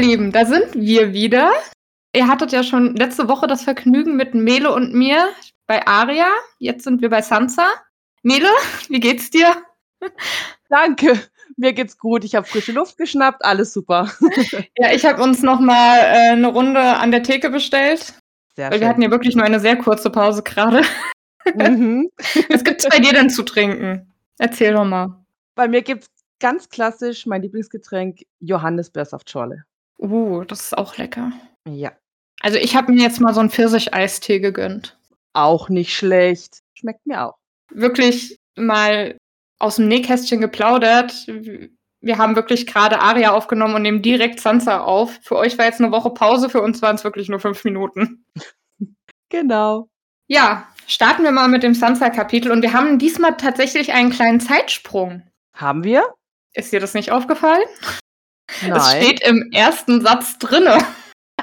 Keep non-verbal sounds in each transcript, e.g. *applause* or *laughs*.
Lieben, da sind wir wieder. Ihr hattet ja schon letzte Woche das Vergnügen mit Mele und mir bei Aria. Jetzt sind wir bei Sansa. Mele, wie geht's dir? *laughs* Danke, mir geht's gut. Ich habe frische Luft geschnappt, alles super. *laughs* ja, ich habe uns noch mal äh, eine Runde an der Theke bestellt. Sehr weil schön. wir hatten ja wirklich nur eine sehr kurze Pause gerade. Mhm. *laughs* Was gibt's bei dir denn zu trinken? Erzähl doch mal. Bei mir gibt's ganz klassisch mein Lieblingsgetränk Johannisbeersaftschorle. Uh, das ist auch lecker. Ja. Also ich habe mir jetzt mal so einen Pfirsicheistee gegönnt. Auch nicht schlecht. Schmeckt mir auch. Wirklich mal aus dem Nähkästchen geplaudert. Wir haben wirklich gerade Aria aufgenommen und nehmen direkt Sansa auf. Für euch war jetzt eine Woche Pause, für uns waren es wirklich nur fünf Minuten. *laughs* genau. Ja, starten wir mal mit dem Sansa-Kapitel und wir haben diesmal tatsächlich einen kleinen Zeitsprung. Haben wir? Ist dir das nicht aufgefallen? Nein. Es steht im ersten Satz drinne.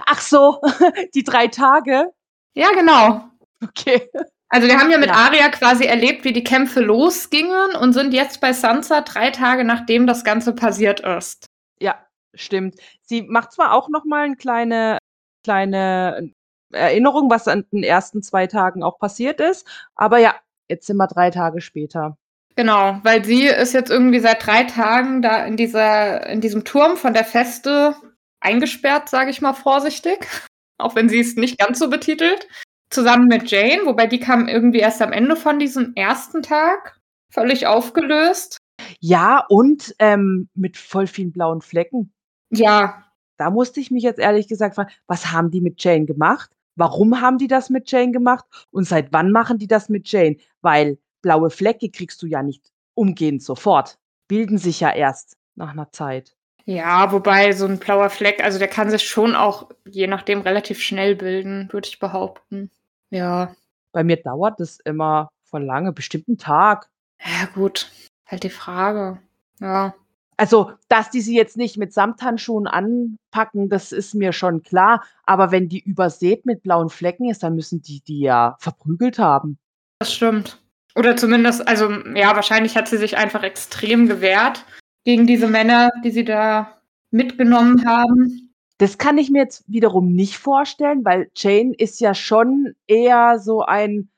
Ach so, *laughs* die drei Tage? Ja, genau. Okay. Also wir haben ja mit ja. Aria quasi erlebt, wie die Kämpfe losgingen und sind jetzt bei Sansa drei Tage nachdem das Ganze passiert ist. Ja, stimmt. Sie macht zwar auch noch mal eine kleine kleine Erinnerung, was an den ersten zwei Tagen auch passiert ist, aber ja, jetzt sind wir drei Tage später. Genau, weil sie ist jetzt irgendwie seit drei Tagen da in dieser, in diesem Turm von der Feste eingesperrt, sage ich mal vorsichtig. *laughs* Auch wenn sie es nicht ganz so betitelt. Zusammen mit Jane, wobei die kam irgendwie erst am Ende von diesem ersten Tag. Völlig aufgelöst. Ja, und ähm, mit voll vielen blauen Flecken. Ja. Da musste ich mich jetzt ehrlich gesagt fragen, was haben die mit Jane gemacht? Warum haben die das mit Jane gemacht? Und seit wann machen die das mit Jane? Weil blaue Flecke kriegst du ja nicht umgehend sofort. Bilden sich ja erst nach einer Zeit. Ja, wobei so ein blauer Fleck, also der kann sich schon auch je nachdem relativ schnell bilden, würde ich behaupten. Ja. Bei mir dauert das immer voll lange, bestimmt einen Tag. Ja, gut. Halt die Frage. Ja. Also, dass die sie jetzt nicht mit Samthandschuhen anpacken, das ist mir schon klar. Aber wenn die übersät mit blauen Flecken ist, dann müssen die die ja verprügelt haben. Das stimmt. Oder zumindest, also ja, wahrscheinlich hat sie sich einfach extrem gewehrt gegen diese Männer, die sie da mitgenommen haben. Das kann ich mir jetzt wiederum nicht vorstellen, weil Jane ist ja schon eher so ein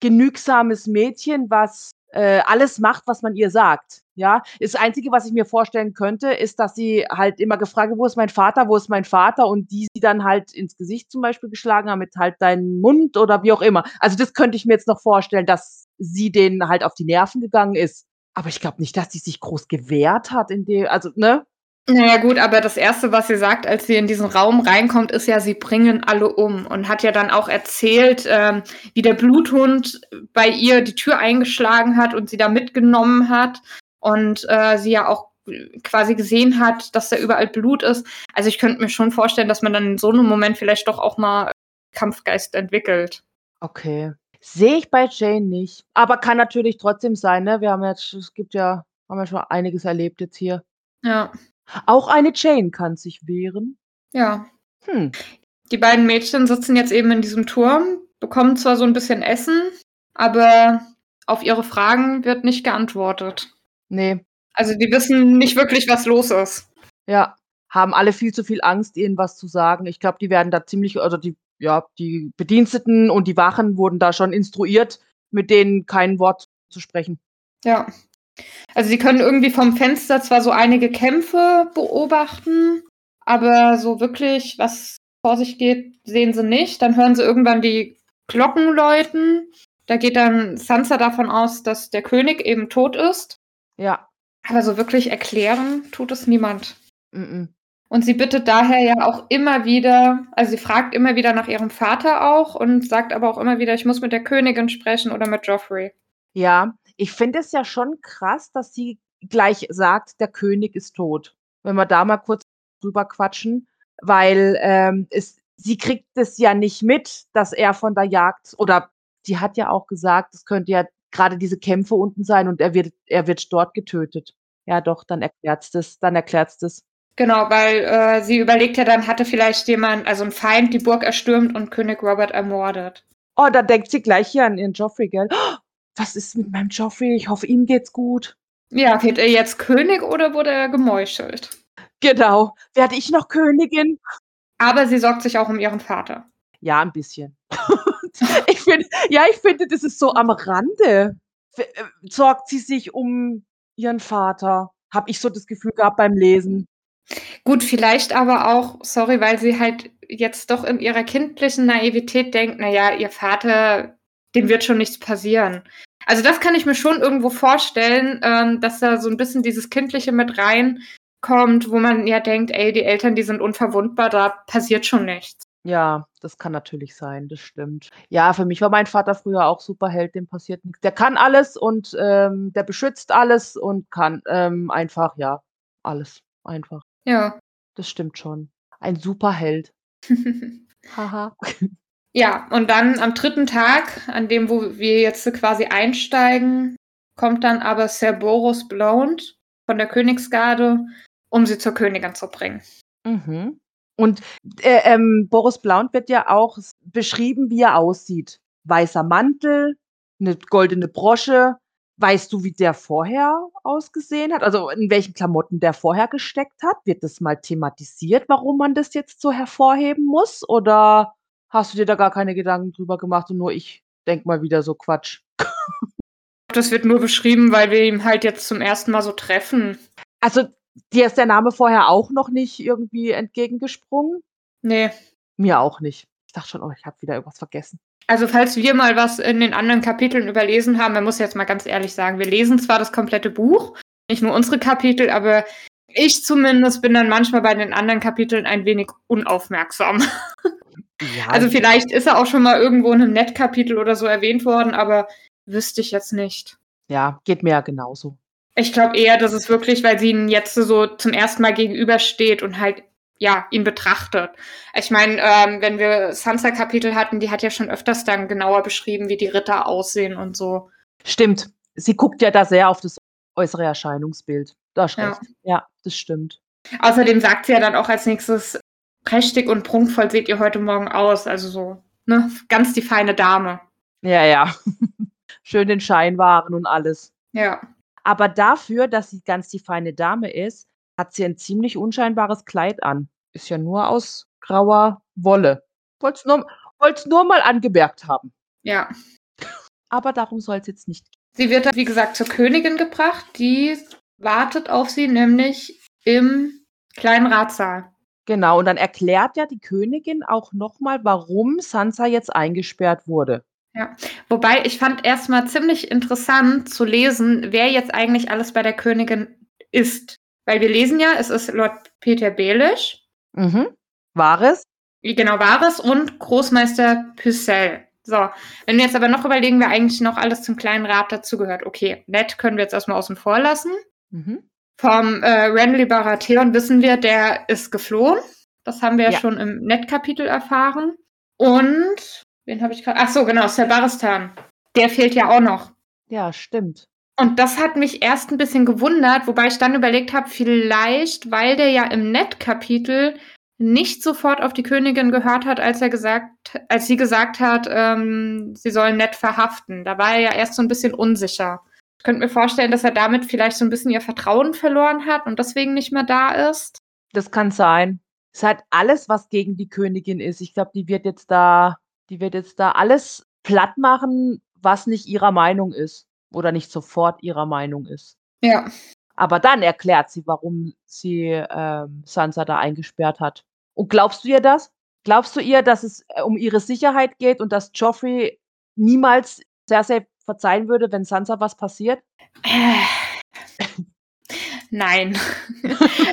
genügsames Mädchen, was äh, alles macht, was man ihr sagt. Ja, das Einzige, was ich mir vorstellen könnte, ist, dass sie halt immer gefragt wo ist mein Vater, wo ist mein Vater und die sie dann halt ins Gesicht zum Beispiel geschlagen haben mit halt deinen Mund oder wie auch immer. Also das könnte ich mir jetzt noch vorstellen, dass sie denen halt auf die Nerven gegangen ist. Aber ich glaube nicht, dass sie sich groß gewehrt hat in dem, also, ne? Naja gut, aber das Erste, was sie sagt, als sie in diesen Raum reinkommt, ist ja, sie bringen alle um und hat ja dann auch erzählt, ähm, wie der Bluthund bei ihr die Tür eingeschlagen hat und sie da mitgenommen hat und äh, sie ja auch quasi gesehen hat, dass da überall Blut ist. Also ich könnte mir schon vorstellen, dass man dann in so einem Moment vielleicht doch auch mal Kampfgeist entwickelt. Okay. Sehe ich bei Jane nicht. Aber kann natürlich trotzdem sein, ne? Wir haben jetzt, es gibt ja, haben ja schon einiges erlebt jetzt hier. Ja. Auch eine Jane kann sich wehren. Ja. Hm. Die beiden Mädchen sitzen jetzt eben in diesem Turm, bekommen zwar so ein bisschen Essen, aber auf ihre Fragen wird nicht geantwortet. Nee. Also die wissen nicht wirklich, was los ist. Ja, haben alle viel zu viel Angst, ihnen was zu sagen. Ich glaube, die werden da ziemlich, also die ja, die Bediensteten und die Wachen wurden da schon instruiert, mit denen kein Wort zu sprechen. Ja. Also sie können irgendwie vom Fenster zwar so einige Kämpfe beobachten, aber so wirklich, was vor sich geht, sehen sie nicht. Dann hören sie irgendwann die Glocken läuten. Da geht dann Sansa davon aus, dass der König eben tot ist. Ja. Aber so wirklich erklären tut es niemand. Mm, -mm. Und sie bittet daher ja auch immer wieder, also sie fragt immer wieder nach ihrem Vater auch und sagt aber auch immer wieder, ich muss mit der Königin sprechen oder mit Joffrey. Ja, ich finde es ja schon krass, dass sie gleich sagt, der König ist tot. Wenn wir da mal kurz drüber quatschen, weil ähm, es, sie kriegt es ja nicht mit, dass er von der Jagd oder sie hat ja auch gesagt, es könnte ja gerade diese Kämpfe unten sein und er wird, er wird dort getötet. Ja, doch, dann erklärt's das, dann erklärt's das. Genau, weil äh, sie überlegt ja dann, hatte vielleicht jemand, also ein Feind, die Burg erstürmt und König Robert ermordet. Oh, da denkt sie gleich hier an ihren Joffrey, gell? Oh, was ist mit meinem Joffrey? Ich hoffe, ihm geht's gut. Ja, wird er jetzt König oder wurde er gemeuchelt? Genau. Werde ich noch Königin? Aber sie sorgt sich auch um ihren Vater. Ja, 'n bisschen. *laughs* Ich finde ja, ich finde, das ist so am Rande. Äh, sorgt sie sich um ihren Vater, habe ich so das Gefühl gehabt beim Lesen. Gut, vielleicht aber auch, sorry, weil sie halt jetzt doch in ihrer kindlichen Naivität denkt: „Na ja, ihr Vater, dem wird schon nichts passieren.“ Also, das kann ich mir schon irgendwo vorstellen, ähm, dass da so 'n bisschen dieses Kindliche mit reinkommt, wo man ja denkt: „Ey, die Eltern, die sind unverwundbar, da passiert schon nichts.“ Ja, das kann natürlich sein, das stimmt. Ja, für mich war mein Vater früher auch Superheld, dem passiert nix. Der kann alles und, ähm, der beschützt alles und kann, ähm, einfach ja, alles einfach. Ja. Das stimmt schon. Ein Superheld. *laughs* Haha. Ja, und dann am 3. Tag, an dem, wo wir jetzt quasi einsteigen, kommt dann aber Ser Boros Blond von der Königsgarde, um sie zur Königin zu bringen. Mhm. Und, äh, ähm, Boros Blount wird ja auch beschrieben, wie er aussieht. Weißer Mantel, 'ne goldene Brosche. Weißt du, wie der vorher ausgesehen hat? Also, in welchen Klamotten der vorher gesteckt hat? Wird das mal thematisiert, warum man das jetzt so hervorheben muss? Oder hast du dir da gar keine Gedanken drüber gemacht und nur ich denke mal wieder so Quatsch? Das wird nur beschrieben, weil wir ihn halt jetzt zum 1. Mal so treffen. Also, dir ist der Name vorher auch noch nicht irgendwie entgegengesprungen? Ne. Mir auch nicht. Ich dachte schon: „Oh, ich habe wieder irgendwas vergessen.“ Also, falls wir mal was in den anderen Kapiteln überlesen haben man muss jetzt mal ganz ehrlich sagen, wir lesen zwar das komplette Buch, nicht nur unsere Kapitel, aber ich zumindest bin dann manchmal bei den anderen Kapiteln ein wenig unaufmerksam. *laughs* Ja, Also, ich vielleicht ist er auch schon mal irgendwo in 'nem Nett-Kapitel oder so erwähnt worden, aber wüsste ich jetzt nicht. Ja, geht mir ja genauso. Ich glaube eher, dass es wirklich, weil sie ihn jetzt so zum 1. Mal gegenübersteht und halt, ja, ihn betrachtet. Ich meine, ähm, wenn wir Sansa-Kapitel hatten, die hat ja schon öfters dann genauer beschrieben, wie die Ritter aussehen und so. Stimmt. Sie guckt ja da sehr auf das äußere Erscheinungsbild. Hast Ja. Ja, das stimmt. Außerdem sagt sie ja dann auch als Nächstes: „Prächtig und prunkvoll seht ihr heute Morgen aus.“ Also so, ne, ganz die feine Dame. Ja, ja. *laughs* Schön den Schein wahren und alles. Ja. Aber dafür, dass sie ganz die feine Dame ist, hat sie ein ziemlich unscheinbares Kleid an. Ist ja nur aus grauer Wolle. Wollte es nur wollte es nur mal angemerkt haben. Ja. *laughs* Aber darum soll's jetzt nicht Sie wird dann, wie gesagt, zur Königin gebracht. Die wartet auf sie nämlich im kleinen Ratssaal. Genau, und dann erklärt ja die Königin auch noch mal, warum Sansa jetzt eingesperrt wurde. Ja. Wobei, ich fand erst mal ziemlich interessant zu lesen, wer jetzt eigentlich alles bei der Königin ist. Weil wir lesen ja, es ist Lord Petyr Baelish. Mhm. Varys. Genau, Varys und Großmeister Pycelle. So, wenn wir jetzt aber noch überlegen, wer eigentlich noch alles zum kleinen Rat dazugehört. Okay, Ned können wir jetzt erst mal außen vor lassen. Mhm. Vom, äh, Renly Baratheon wissen wir, der ist geflohen. Das haben wir ja Ja. schon im Ned-Kapitel erfahren. Und wen habe ich grad ach so, genau, Ser Barristan. Der fehlt ja auch noch. Ja, stimmt. Und das hat mich erst 'n bisschen gewundert, wobei ich dann überlegt habe, vielleicht, weil der ja im Ned-Kapitel nicht sofort auf die Königin gehört hat, als er gesagt als sie gesagt hat, ähm, sie sollen Ned verhaften. Da war er ja erst so 'n bisschen unsicher. Ich könnte mir vorstellen, dass er damit vielleicht so 'n bisschen ihr Vertrauen verloren hat und deswegen nicht mehr da ist. Das kann sein. Ist halt alles, was gegen die Königin ist. Ich glaube, die wird jetzt da die wird jetzt da alles plattmachen, was nicht ihrer Meinung ist oder nicht sofort ihrer Meinung ist. Ja. Aber dann erklärt sie, warum sie, ähm, Sansa da eingesperrt hat. Und glaubst du ihr das? Glaubst du ihr, dass es, äh, um ihre Sicherheit geht und dass Joffrey niemals Cersei verzeihen würde, wenn Sansa was passiert? Nein. *laughs*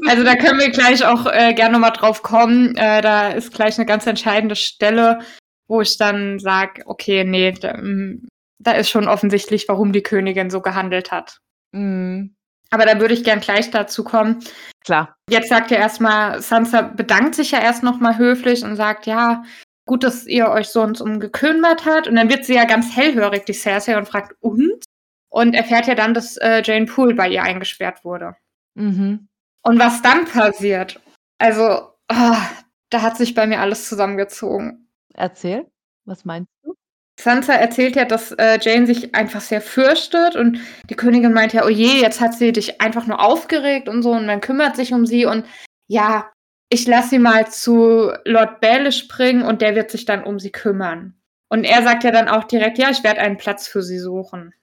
Also, da können wir gleich auch, äh, gern noch mal drauf kommen. Äh, da ist gleich 'ne ganz entscheidende Stelle, wo ich dann sage: „Okay, ne, da hm, da ist schon offensichtlich, warum die Königin so gehandelt hat.“ Mhm. Aber da würde ich gern gleich dazu kommen. Klar. Jetzt sagt ja erst mal Sansa bedankt sich ja erst noch mal höflich und sagt: „Ja, gut, dass ihr euch so und so gekümmert hat.“ Und dann wird sie ja ganz hellhörig, die Cersei, und fragt: „Und?“ Und erfährt ja dann, dass, äh, Jeyne Poole bei ihr eingesperrt wurde. Mhm. Und was dann passiert, also, ah, da hat sich bei mir alles zusammengezogen. Erzähl, was meinst du? Sansa erzählt ja, dass, äh, Jeyne sich einfach sehr fürchtet und die Königin meint ja: „Oh je, jetzt hat sie dich einfach nur aufgeregt und so und man kümmert sich um sie.“ Und ja, ich lasse sie mal zu Lord Baelish bringen und der wird sich dann um sie kümmern. Und er sagt ja dann auch direkt, ja, ich werde einen Platz für sie suchen.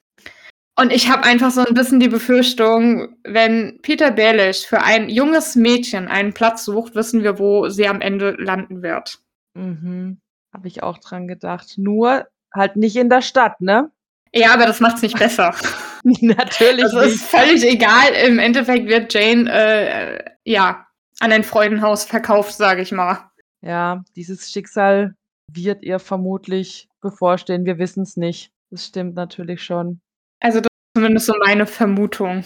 Und ich habe einfach so ein bisschen die Befürchtung, wenn Peter Baelish für ein junges Mädchen einen Platz sucht, wissen wir, wo sie am Ende landen wird. Mhm. Habe ich auch dran gedacht. Nur halt nicht in der Stadt, ne? Ja, aber das macht es nicht besser. *laughs* *laughs* Natürlich. Das ist völlig egal. Im Endeffekt wird Jane äh, ja an ein Freudenhaus verkauft, sage ich mal. Ja, dieses Schicksal wird ihr vermutlich bevorstehen. Wir wissen es nicht. Das stimmt natürlich schon. Also das ist zumindest so meine Vermutung.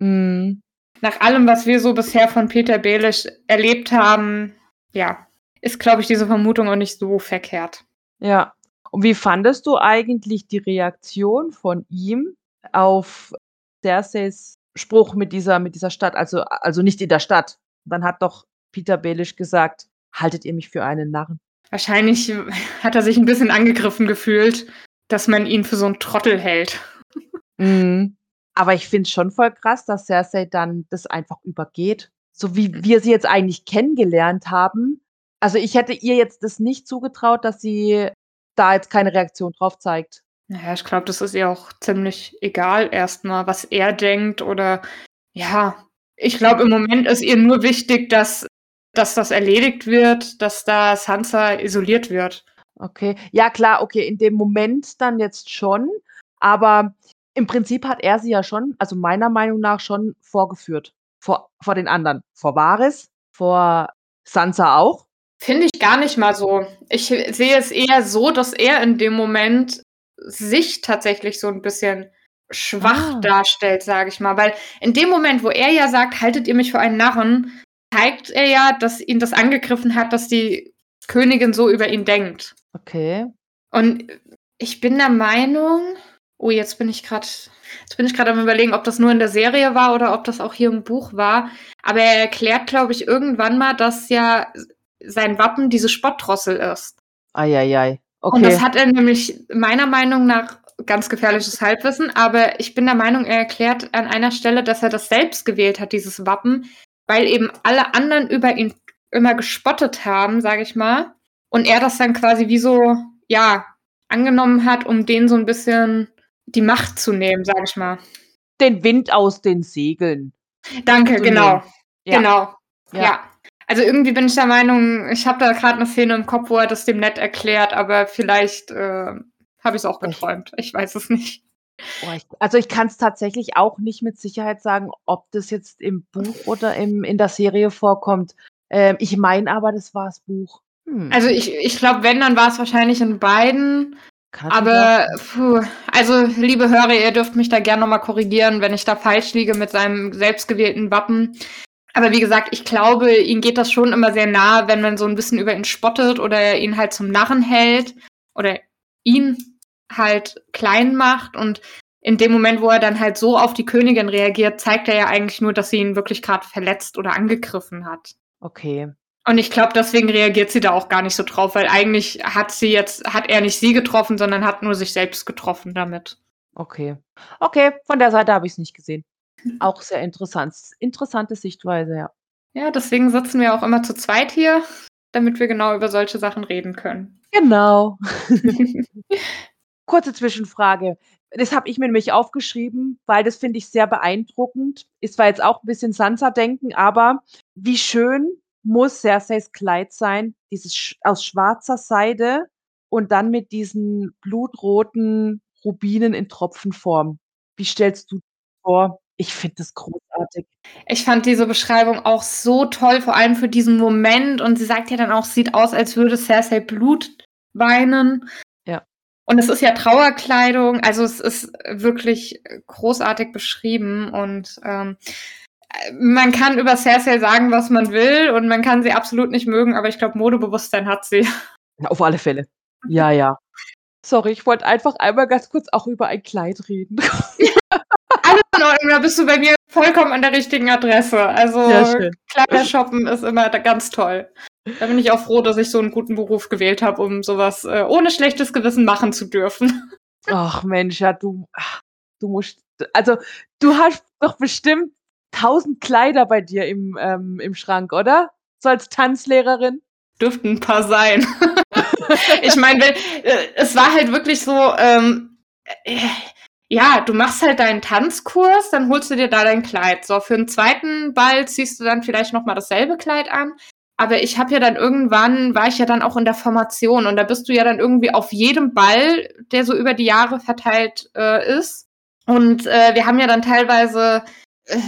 Mhm. Nach allem, was wir so bisher von Peter Belisch erlebt haben, ja, ist, glaube ich, diese Vermutung auch nicht so verkehrt. Ja. Und wie fandest du eigentlich die Reaktion von ihm auf Cerseis Spruch mit dieser, mit dieser Stadt, also, also nicht in der Stadt. Dann hat doch Peter Belisch gesagt, haltet ihr mich für einen Narren? Wahrscheinlich hat er sich ein bisschen angegriffen gefühlt, dass man ihn für so einen Trottel hält. Mhm. Aber ich finde es schon voll krass, dass Cersei dann das einfach übergeht. So wie wir sie jetzt eigentlich kennengelernt haben. Also ich hätte ihr jetzt das nicht zugetraut, dass sie da jetzt keine Reaktion drauf zeigt. Naja, ich glaube, das ist ihr auch ziemlich egal erstmal, was er denkt oder ja, ich glaube, im Moment ist ihr nur wichtig, dass, dass das erledigt wird, dass da Sansa isoliert wird. Okay, ja klar, okay, in dem Moment dann jetzt schon, aber im Prinzip hat er sie ja schon, also meiner Meinung nach schon vorgeführt. Vor, vor den anderen. Vor Varys, vor Sansa auch. Finde ich gar nicht mal so. Ich sehe es eher so, dass er in dem Moment sich tatsächlich so ein bisschen schwach ah. darstellt, sage ich mal. Weil in dem Moment, wo er ja sagt, haltet ihr mich für einen Narren, zeigt er ja, dass ihn das angegriffen hat, dass die Königin so über ihn denkt. Okay. Und ich bin der Meinung, oh, jetzt bin ich gerade, jetzt bin ich gerade am überlegen, ob das nur in der Serie war oder ob das auch hier im Buch war. Aber er erklärt, glaube ich, irgendwann mal, dass ja sein Wappen diese Spottdrossel ist. Eieiei. Okay. Und das hat er nämlich meiner Meinung nach ganz gefährliches Halbwissen, aber ich bin der Meinung, er erklärt an einer Stelle, dass er das selbst gewählt hat, dieses Wappen, weil eben alle anderen über ihn immer gespottet haben, sage ich mal, und er das dann quasi wie so, ja, angenommen hat, um denen so ein bisschen die Macht zu nehmen, sage ich mal. Den Wind aus den Segeln. Danke, genau. Ja. Genau. Ja. ja. Also irgendwie bin ich der Meinung, ich habe da gerade eine Szene im Kopf, wo er das dem nett erklärt, aber vielleicht äh, habe ich es auch geträumt. Ich weiß es nicht. Oh, ich, also ich kann es tatsächlich auch nicht mit Sicherheit sagen, ob das jetzt im Buch oder im, in der Serie vorkommt. Ähm, ich meine aber, das war das Buch. Hm. Also ich, ich glaube, wenn, dann war es wahrscheinlich in beiden. Kann aber, puh, also liebe Hörer, ihr dürft mich da gerne nochmal korrigieren, wenn ich da falsch liege mit seinem selbstgewählten Wappen. Aber wie gesagt, ich glaube, ihm geht das schon immer sehr nahe, wenn man so ein bisschen über ihn spottet oder ihn halt zum Narren hält oder ihn halt klein macht und in dem Moment, wo er dann halt so auf die Königin reagiert, zeigt er ja eigentlich nur, dass sie ihn wirklich gerade verletzt oder angegriffen hat. Okay. Und ich glaube, deswegen reagiert sie da auch gar nicht so drauf, weil eigentlich hat sie jetzt, hat er nicht sie getroffen, sondern hat nur sich selbst getroffen damit. Okay. Okay, von der Seite habe ich es nicht gesehen. Auch sehr interessant. Interessante Sichtweise, ja. Ja, deswegen sitzen wir auch immer zu zweit hier, damit wir genau über solche Sachen reden können. Genau. *laughs* Kurze Zwischenfrage. Das habe ich mir nämlich aufgeschrieben, weil das finde ich sehr beeindruckend. Ist zwar jetzt auch ein bisschen Sansa-Denken, aber wie schön muss Cerseis Kleid sein, dieses aus schwarzer Seide und dann mit diesen blutroten Rubinen in Tropfenform. Wie stellst du vor? Ich finde das großartig. Ich fand diese Beschreibung auch so toll, vor allem für diesen Moment. Und sie sagt ja dann auch, sieht aus, als würde Cersei Blut weinen. Und es ist ja Trauerkleidung, also es ist wirklich großartig beschrieben und ähm, man kann über Cersei sagen, was man will und man kann sie absolut nicht mögen, aber ich glaube, Modebewusstsein hat sie. Auf alle Fälle. Ja, ja. Sorry, ich wollte einfach einmal ganz kurz auch über ein Kleid reden. *laughs* Alles in Ordnung, da bist du bei mir vollkommen an der richtigen Adresse. Also Kleider shoppen ist immer ganz toll. Da bin ich auch froh, dass ich so einen guten Beruf gewählt habe, um sowas äh, ohne schlechtes Gewissen machen zu dürfen. Ach Mensch, ja, du, du musst, also du hast doch bestimmt tausend Kleider bei dir im, ähm, im Schrank, oder? So als Tanzlehrerin? Dürften ein paar sein. *laughs* ich meine, äh, es war halt wirklich so, ähm, äh, ja, du machst halt deinen Tanzkurs, dann holst du dir da dein Kleid. So, für den zweiten Ball ziehst du dann vielleicht nochmal dasselbe Kleid an. Aber ich habe ja dann irgendwann, war ich ja dann auch in der Formation und da bist du ja dann irgendwie auf jedem Ball, der so über die Jahre verteilt äh, ist. Und äh, wir haben ja dann teilweise äh,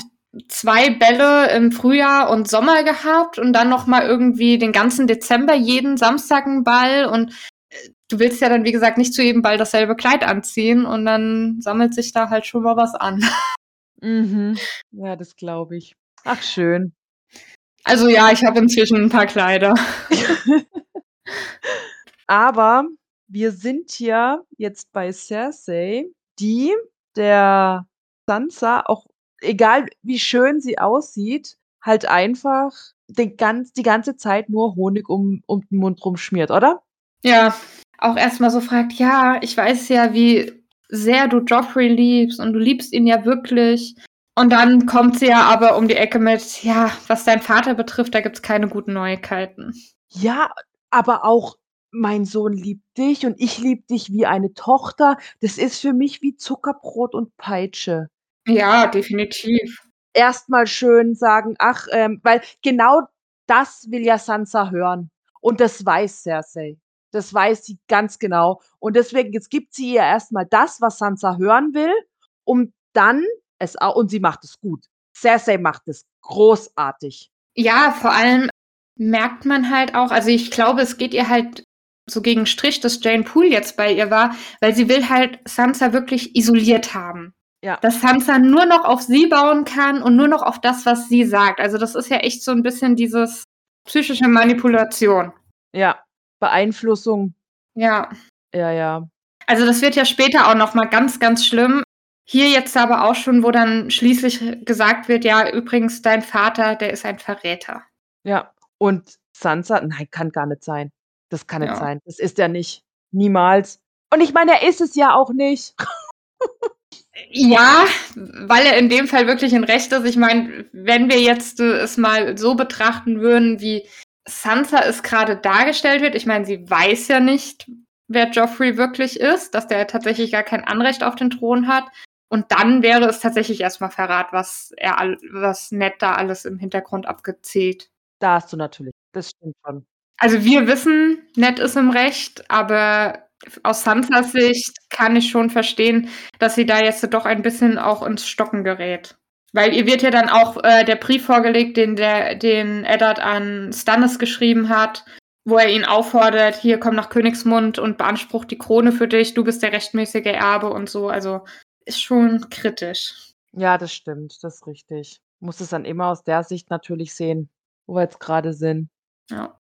zwei Bälle im Frühjahr und Sommer gehabt und dann noch mal irgendwie den ganzen Dezember jeden Samstag einen Ball und äh, du willst ja dann wie gesagt nicht zu jedem Ball dasselbe Kleid anziehen und dann sammelt sich da halt schon mal was an. Mhm. Ja, das glaube ich. Ach schön. Also ja, ich habe inzwischen ein paar Kleider. *laughs* Aber wir sind hier jetzt bei Cersei, die der Sansa auch egal wie schön sie aussieht, halt einfach den ganz, die ganze Zeit nur Honig um, um den Mund rumschmiert, oder? Ja, auch erstmal so fragt, ja, ich weiß ja, wie sehr du Joffrey liebst und du liebst ihn ja wirklich. Und dann kommt sie ja aber um die Ecke mit, ja, was dein Vater betrifft, da gibt's keine guten Neuigkeiten. Ja, aber auch mein Sohn liebt dich und ich liebe dich wie eine Tochter. Das ist für mich wie Zuckerbrot und Peitsche. Ja, definitiv. Erstmal schön sagen, ach, ähm, weil genau das will ja Sansa hören. Und das weiß Cersei. Das weiß sie ganz genau. Und deswegen, jetzt gibt sie ihr erstmal das, was Sansa hören will, um dann es auch, und sie macht es gut. Cersei macht es großartig. Ja, vor allem merkt man halt auch, also ich glaube, es geht ihr halt so gegen Strich, dass Jane Poole jetzt bei ihr war, weil sie will halt Sansa wirklich isoliert haben. Ja. Dass Sansa nur noch auf sie bauen kann und nur noch auf das, was sie sagt. Also das ist ja echt so ein bisschen dieses psychische Manipulation. Ja, Beeinflussung. Ja. Ja, ja. Also das wird ja später auch noch mal ganz, ganz schlimm. Hier jetzt aber auch schon, wo dann schließlich gesagt wird, ja, übrigens, dein Vater, der ist ein Verräter. Ja, und Sansa, nein, kann gar nicht sein. Das kann nicht ja. sein. Das ist er nicht. Niemals. Und ich meine, er ist es ja auch nicht. *laughs* Ja, weil er in dem Fall wirklich in Recht ist. Ich meine, wenn wir jetzt äh, es mal so betrachten würden, wie Sansa es gerade dargestellt wird, ich meine, sie weiß ja nicht, wer Joffrey wirklich ist, dass der tatsächlich gar kein Anrecht auf den Thron hat. Und dann wäre es tatsächlich erstmal Verrat, was er was Ned da alles im Hintergrund abgezählt. Da hast du natürlich. Das stimmt schon. Also wir wissen, Ned ist im Recht, aber aus Sansas Sicht kann ich schon verstehen, dass sie da jetzt doch ein bisschen auch ins Stocken gerät. Weil ihr wird ja dann auch äh, der Brief vorgelegt, den, der, den Eddard an Stannis geschrieben hat, wo er ihn auffordert, hier komm nach Königsmund und beansprucht die Krone für dich, du bist der rechtmäßige Erbe und so. Also ist schon kritisch. Ja, das stimmt, das ist richtig. Muss es dann immer aus der Sicht natürlich sehen, wo wir jetzt gerade sind. Ja.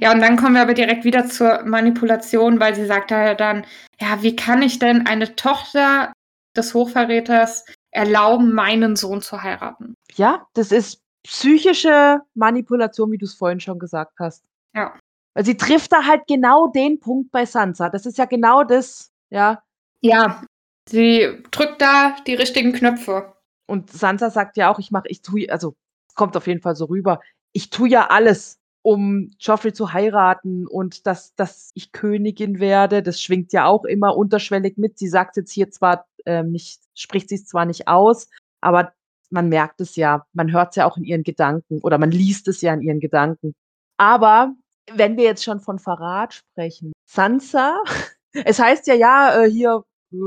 Ja, und dann kommen wir aber direkt wieder zur Manipulation, weil sie sagt ja dann, ja, wie kann ich denn eine Tochter des Hochverräters erlauben, meinen Sohn zu heiraten? Ja, das ist psychische Manipulation, wie du es vorhin schon gesagt hast. Ja. Weil sie trifft da halt genau den Punkt bei Sansa. Das ist ja genau das, ja. Ja, sie drückt da die richtigen Knöpfe. Und Sansa sagt ja auch, ich mache, ich tue, also kommt auf jeden Fall so rüber, ich tue ja alles, um Joffrey zu heiraten und dass, dass ich Königin werde. Das schwingt ja auch immer unterschwellig mit. Sie sagt jetzt hier zwar ähm, nicht, spricht sie es zwar nicht aus, aber man merkt es ja, man hört es ja auch in ihren Gedanken oder man liest es ja in ihren Gedanken. Aber wenn wir jetzt schon von Verrat sprechen, Sansa, *laughs* es heißt ja, ja, äh, hier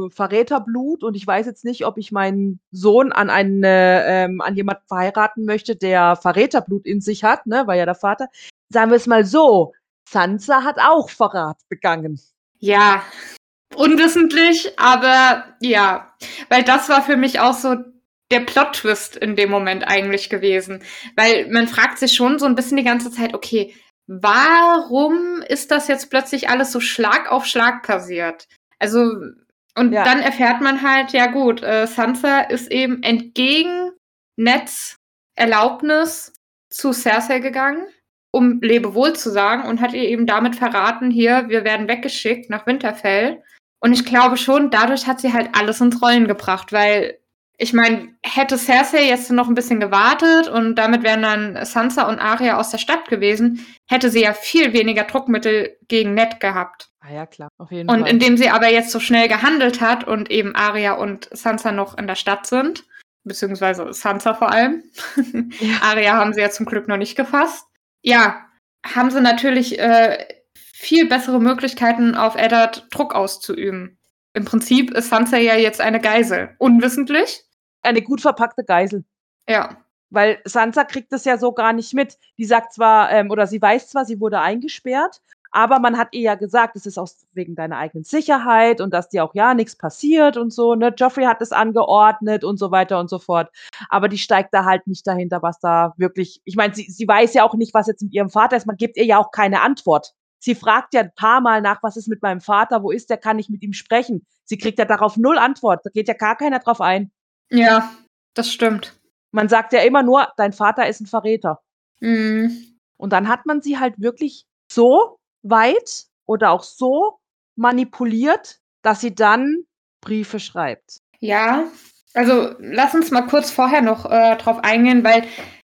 Verräterblut und ich weiß jetzt nicht, ob ich meinen Sohn an einen, äh, ähm, an jemanden verheiraten möchte, der Verräterblut in sich hat, ne, war ja der Vater. Sagen wir es mal so, Sansa hat auch Verrat begangen. Ja, unwissentlich, aber ja, weil das war für mich auch so der Plot-Twist in dem Moment eigentlich gewesen. Weil man fragt sich schon so ein bisschen die ganze Zeit, okay, warum ist das jetzt plötzlich alles so Schlag auf Schlag passiert? Also und ja. dann erfährt man halt, ja gut, äh, Sansa ist eben entgegen Neds Erlaubnis zu Cersei gegangen, um Lebewohl zu sagen und hat ihr eben damit verraten, hier, wir werden weggeschickt nach Winterfell. Und ich glaube schon, dadurch hat sie halt alles ins Rollen gebracht, weil ich meine, hätte Cersei jetzt noch ein bisschen gewartet und damit wären dann Sansa und Arya aus der Stadt gewesen, hätte sie ja viel weniger Druckmittel gegen Ned gehabt. Ah ja, klar, auf jeden Und Fall. indem sie aber jetzt so schnell gehandelt hat und eben Arya und Sansa noch in der Stadt sind, beziehungsweise Sansa vor allem, *laughs* Ja. Arya haben sie ja zum Glück noch nicht gefasst, ja, haben sie natürlich äh, viel bessere Möglichkeiten, auf Eddard Druck auszuüben. Im Prinzip ist Sansa ja jetzt eine Geisel. Unwissentlich. Eine gut verpackte Geisel. Ja. Weil Sansa kriegt das ja so gar nicht mit. Die sagt zwar, ähm, oder sie weiß zwar, sie wurde eingesperrt, aber man hat ihr ja gesagt, es ist aus wegen deiner eigenen Sicherheit und dass dir auch ja nichts passiert und so. Ne? Joffrey hat es angeordnet und so weiter und so fort. Aber die steigt da halt nicht dahinter, was da wirklich. Ich meine, sie, sie weiß ja auch nicht, was jetzt mit ihrem Vater ist. Man gibt ihr ja auch keine Antwort. Sie fragt ja ein paar Mal nach, was ist mit meinem Vater, wo ist der, kann ich mit ihm sprechen? Sie kriegt ja darauf null Antwort. Da geht ja gar keiner drauf ein. Ja, das stimmt. Man sagt ja immer nur, dein Vater ist ein Verräter. Mhm. Und dann hat man sie halt wirklich so weit oder auch so manipuliert, dass sie dann Briefe schreibt. Ja, also lass uns mal kurz vorher noch äh, drauf eingehen, weil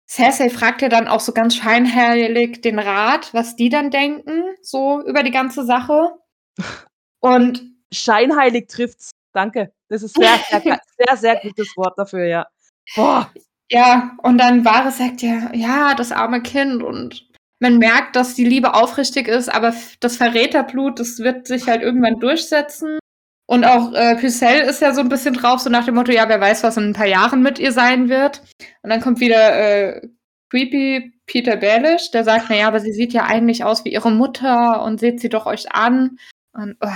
Cersei fragt ja dann auch so ganz scheinheilig den Rat, was die dann denken, so über die ganze Sache. Und Scheinheilig trifft's. Danke. Das ist sehr, sehr, *laughs* sehr, sehr gutes Wort dafür, ja. Boah. ja, und dann Varys sagt ja, ja, das arme Kind und man merkt, dass die Liebe aufrichtig ist, aber das Verräterblut, das wird sich halt irgendwann durchsetzen. Und auch äh, Pycelle ist ja so ein bisschen drauf, so nach dem Motto, ja, wer weiß, was in ein paar Jahren mit ihr sein wird. Und dann kommt wieder äh, creepy Peter Baelish, der sagt, naja, aber sie sieht ja eigentlich aus wie ihre Mutter und seht sie doch euch an. Und oh,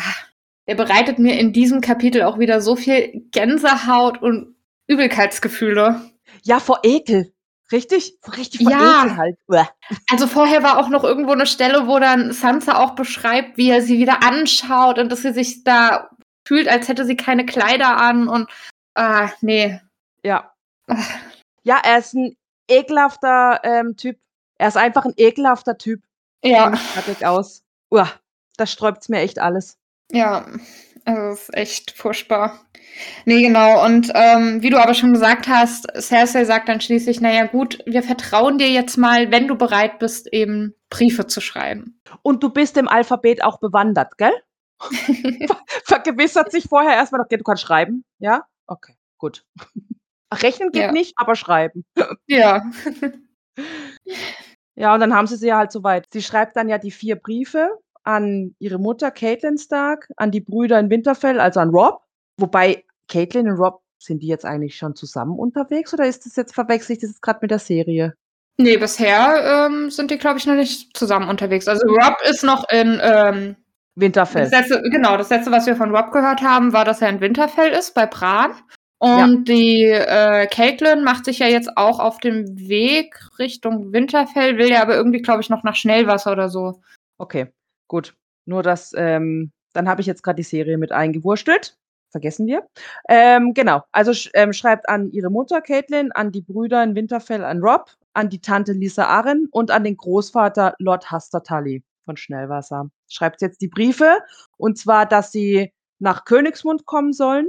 der bereitet mir in diesem Kapitel auch wieder so viel Gänsehaut und Übelkeitsgefühle. Ja, vor Ekel. Richtig? Richtig vor Ja. Ekel halt. Uah. Also vorher war auch noch irgendwo eine Stelle, wo dann Sansa auch beschreibt, wie er sie wieder anschaut und dass sie sich da fühlt, als hätte sie keine Kleider an und ah, nee. Ja. Ah, Ja, er ist ein ekelhafter ähm, Typ. Er ist einfach ein ekelhafter Typ. Ja, Fertig aus. Uah, da sträubt's mir echt alles. ja, also es ist echt furchtbar. Nee, genau. Und ähm, wie du aber schon gesagt hast, Cersei sagt dann schließlich, naja gut, wir vertrauen dir jetzt mal, wenn du bereit bist, eben Briefe zu schreiben. Und du bist im Alphabet auch bewandert, gell? Vergewissert sich vorher erstmal noch, okay, du kannst schreiben. Ja? Okay, gut. Rechnen geht Ja. nicht, aber schreiben. ja. Ja, und dann haben sie sie ja halt soweit. Sie schreibt dann ja die vier Briefe an ihre Mutter Caitlin Stark, an die Brüder in Winterfell, also an Rob. Wobei Caitlin und Rob, sind die jetzt eigentlich schon zusammen unterwegs oder ist das jetzt, verwechsel ich das jetzt gerade mit der Serie? Nee, bisher ähm, sind die, glaube ich, noch nicht zusammen unterwegs. Also Rob ist noch in ähm, Winterfell. Das letzte, genau, das letzte, was wir von Rob gehört haben, war, dass er in Winterfell ist, bei Bran. Und die äh, Caitlin macht sich ja jetzt auch auf dem Weg Richtung Winterfell, will ja aber irgendwie, glaube ich, noch nach Schnellwasser oder so. Okay, gut. Nur das, ähm, dann habe ich jetzt gerade die Serie mit eingewurstelt. Vergessen wir. Ähm, genau, also sch ähm, schreibt an ihre Mutter Caitlin, an die Brüder in Winterfell, an Rob, an die Tante Lisa Arryn und an den Großvater Lord Haster Tully von Schnellwasser. Schreibt jetzt die Briefe und zwar, dass sie nach Königsmund kommen sollen,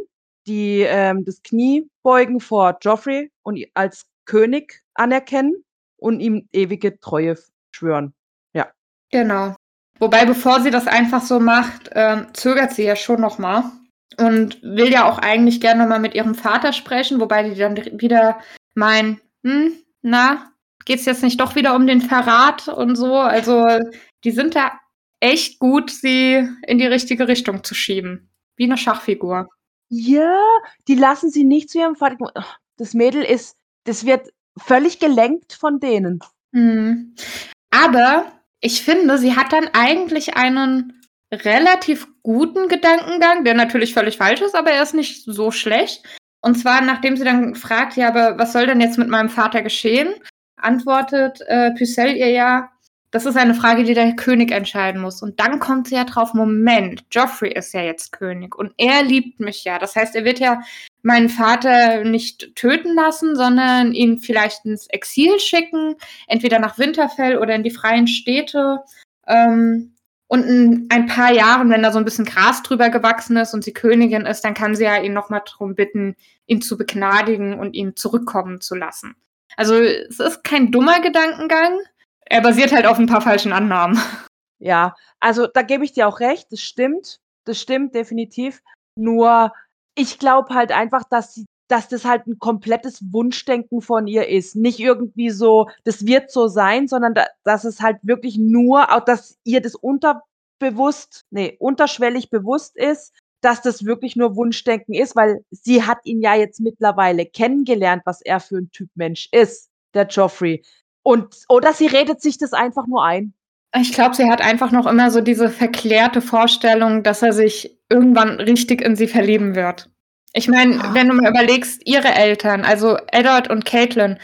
die ähm, das Knie beugen vor Joffrey und als König anerkennen und ihm ewige Treue schwören. Genau. Wobei, bevor sie das einfach so macht, ähm, zögert sie ja schon noch mal und will ja auch eigentlich gerne noch mal mit ihrem Vater sprechen, wobei die dann wieder meinen, hm, na, geht's jetzt nicht doch wieder um den Verrat und so? Also, die sind da echt gut, sie in die richtige Richtung zu schieben. Wie eine Schachfigur. Ja, die lassen sie nicht zu ihrem Vater. Ach, Das Mädel ist, das wird völlig gelenkt von denen. Mhm. Aber ich finde, sie hat dann eigentlich einen relativ guten Gedankengang, der natürlich völlig falsch ist, aber er ist nicht so schlecht. Und zwar, nachdem sie dann fragt, ja, aber was soll denn jetzt mit meinem Vater geschehen, antwortet äh, Pycelle ihr ja, das ist eine Frage, die der König entscheiden muss. Und dann kommt sie ja drauf, Moment, Joffrey ist ja jetzt König und er liebt mich ja. Das heißt, er wird ja meinen Vater nicht töten lassen, sondern ihn vielleicht ins Exil schicken, entweder nach Winterfell oder in die freien Städte. Ähm, Und in ein paar Jahren, wenn da so ein bisschen Gras drüber gewachsen ist und sie Königin ist, dann kann sie ja ihn nochmal darum bitten, ihn zu begnadigen und ihn zurückkommen zu lassen. Also es ist kein dummer Gedankengang. Er basiert halt auf ein paar falschen Annahmen. Ja, also da gebe ich dir auch recht, das stimmt. Das stimmt definitiv. Nur ich glaube halt einfach, dass sie dass das halt ein komplettes Wunschdenken von ihr ist. Nicht irgendwie so, das wird so sein, sondern da, dass es halt wirklich nur, auch dass ihr das unterbewusst, nee, unterschwellig bewusst ist, dass das wirklich nur Wunschdenken ist, weil sie hat ihn ja jetzt mittlerweile kennengelernt, was er für ein Typ Mensch ist, der Joffrey. Und, oder sie redet sich das einfach nur ein. Ich glaube, sie hat einfach noch immer so diese verklärte Vorstellung, dass er sich irgendwann richtig in sie verlieben wird. Ich meine, ah. wenn du mal überlegst, ihre Eltern, also Edward und Caitlin,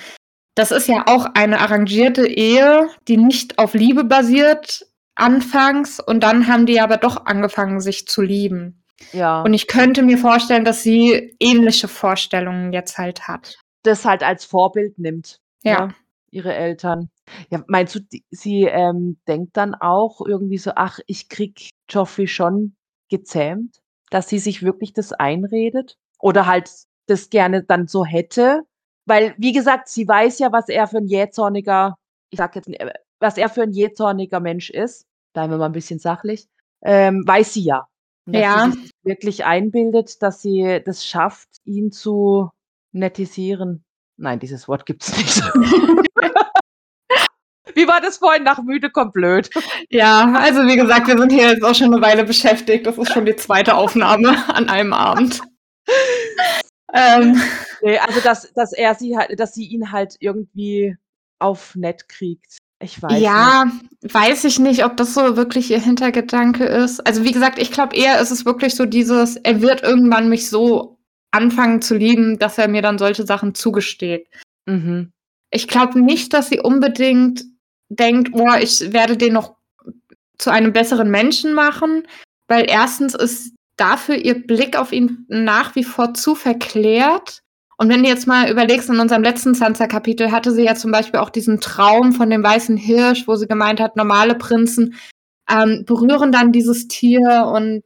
das ist ja auch eine arrangierte Ehe, die nicht auf Liebe basiert anfangs und dann haben die aber doch angefangen, sich zu lieben. Ja. Und ich könnte mir vorstellen, dass sie ähnliche Vorstellungen jetzt halt hat. Das halt als Vorbild nimmt. Ja. ja ne, ihre Eltern. Ja, meinst du, die, sie ähm, denkt dann auch irgendwie so, ach, ich krieg Joffrey schon gezähmt? Dass sie sich wirklich das einredet? Oder halt das gerne dann so hätte? Weil, wie gesagt, sie weiß ja, was er für ein jähzorniger, ich sag jetzt, äh, was er für ein jähzorniger Mensch ist. Bleiben wir mal ein bisschen sachlich. Ähm, weiß sie ja. Dass ja. sie sich wirklich einbildet, dass sie das schafft, ihn zu nettisieren. Nein, dieses Wort gibt's *laughs* nicht. *laughs* Wie war das vorhin? Nach müde kommt blöd. Ja, also wie gesagt, wir sind hier jetzt auch schon eine Weile beschäftigt. Das ist schon die zweite Aufnahme *laughs* an einem Abend. ähm. Nee, also dass, dass er sie halt, dass sie ihn halt irgendwie auf nett kriegt. Ich weiß ja, nicht. weiß ich nicht, ob das so wirklich ihr Hintergedanke ist. Also wie gesagt, ich glaube eher ist es wirklich so dieses, er wird irgendwann mich so anfangen zu lieben, dass er mir dann solche Sachen zugesteht. Mhm. Ich glaube nicht, dass sie unbedingt denkt, oh, ich werde den noch zu einem besseren Menschen machen, weil erstens ist dafür ihr Blick auf ihn nach wie vor zu verklärt und wenn du jetzt mal überlegst, in unserem letzten Sansa-Kapitel hatte sie ja zum Beispiel auch diesen Traum von dem weißen Hirsch, wo sie gemeint hat, normale Prinzen ähm, berühren dann dieses Tier und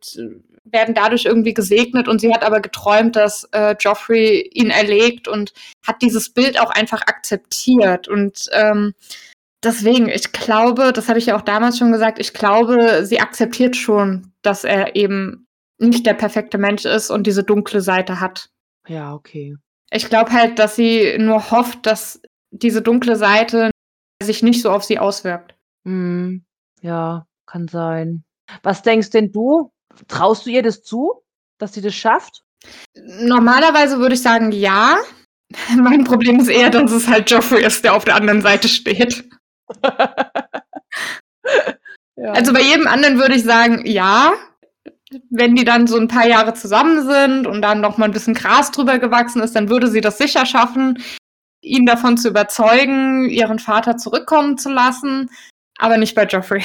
werden dadurch irgendwie gesegnet. Und sie hat aber geträumt, dass äh, Joffrey ihn erlegt und hat dieses Bild auch einfach akzeptiert. Und ähm, deswegen, ich glaube, das habe ich ja auch damals schon gesagt, ich glaube, sie akzeptiert schon, dass er eben nicht der perfekte Mensch ist und diese dunkle Seite hat. Ja, okay. Ich glaube halt, dass sie nur hofft, dass diese dunkle Seite sich nicht so auf sie auswirkt. Mhm. Ja, kann sein. Was denkst denn du? Traust du ihr das zu, dass sie das schafft? Normalerweise würde ich sagen, ja. *laughs* Mein Problem ist eher, dass es halt Joffrey ist, der auf der anderen Seite steht. *laughs* ja. Also bei jedem anderen würde ich sagen, ja wenn die dann so ein paar Jahre zusammen sind und dann noch mal ein bisschen Gras drüber gewachsen ist, dann würde sie das sicher schaffen, ihn davon zu überzeugen, ihren Vater zurückkommen zu lassen, aber nicht bei Joffrey.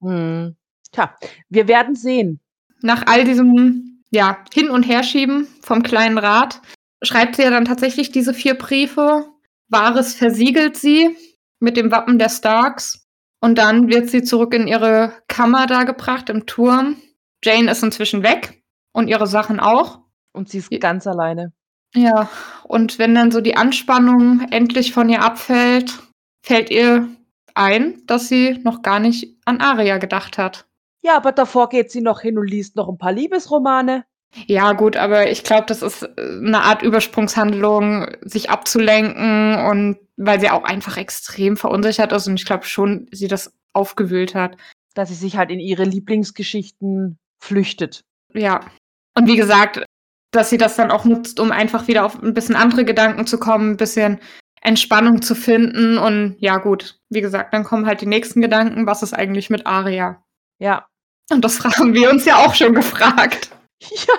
Hm. Tja, wir werden sehen. Nach all diesem ja, Hin- und Herschieben vom kleinen Rat schreibt sie ja dann tatsächlich diese vier Briefe. Wahres versiegelt sie mit dem Wappen der Starks. Und dann wird sie zurück in ihre Kammer da gebracht im Turm. Jane ist inzwischen weg und ihre Sachen auch. Und sie ist ganz alleine. Ja, und wenn dann so die Anspannung endlich von ihr abfällt, fällt ihr ein, dass sie noch gar nicht an Aria gedacht hat. Ja, aber davor geht sie noch hin und liest noch ein paar Liebesromane. Ja, gut, aber ich glaube, das ist äh, eine Art Übersprungshandlung, sich abzulenken und weil sie auch einfach extrem verunsichert ist und ich glaube schon, sie das aufgewühlt hat. Dass sie sich halt in ihre Lieblingsgeschichten flüchtet. Ja. Und wie gesagt, dass sie das dann auch nutzt, um einfach wieder auf ein bisschen andere Gedanken zu kommen, ein bisschen Entspannung zu finden. Und ja, gut, wie gesagt, dann kommen halt die nächsten Gedanken, was ist eigentlich mit Aria? Ja. Und das *laughs* fragen wir uns ja auch schon gefragt. Ja.